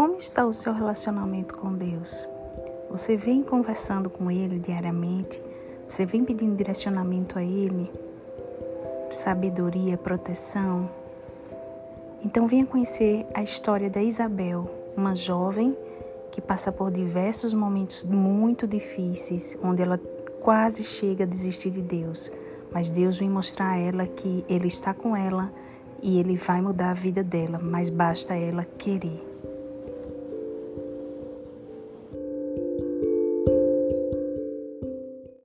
Como está o seu relacionamento com Deus? Você vem conversando com Ele diariamente? Você vem pedindo direcionamento a Ele? Sabedoria, proteção? Então venha conhecer a história da Isabel, uma jovem que passa por diversos momentos muito difíceis, onde ela quase chega a desistir de Deus. Mas Deus vem mostrar a ela que Ele está com ela e Ele vai mudar a vida dela, mas basta ela querer.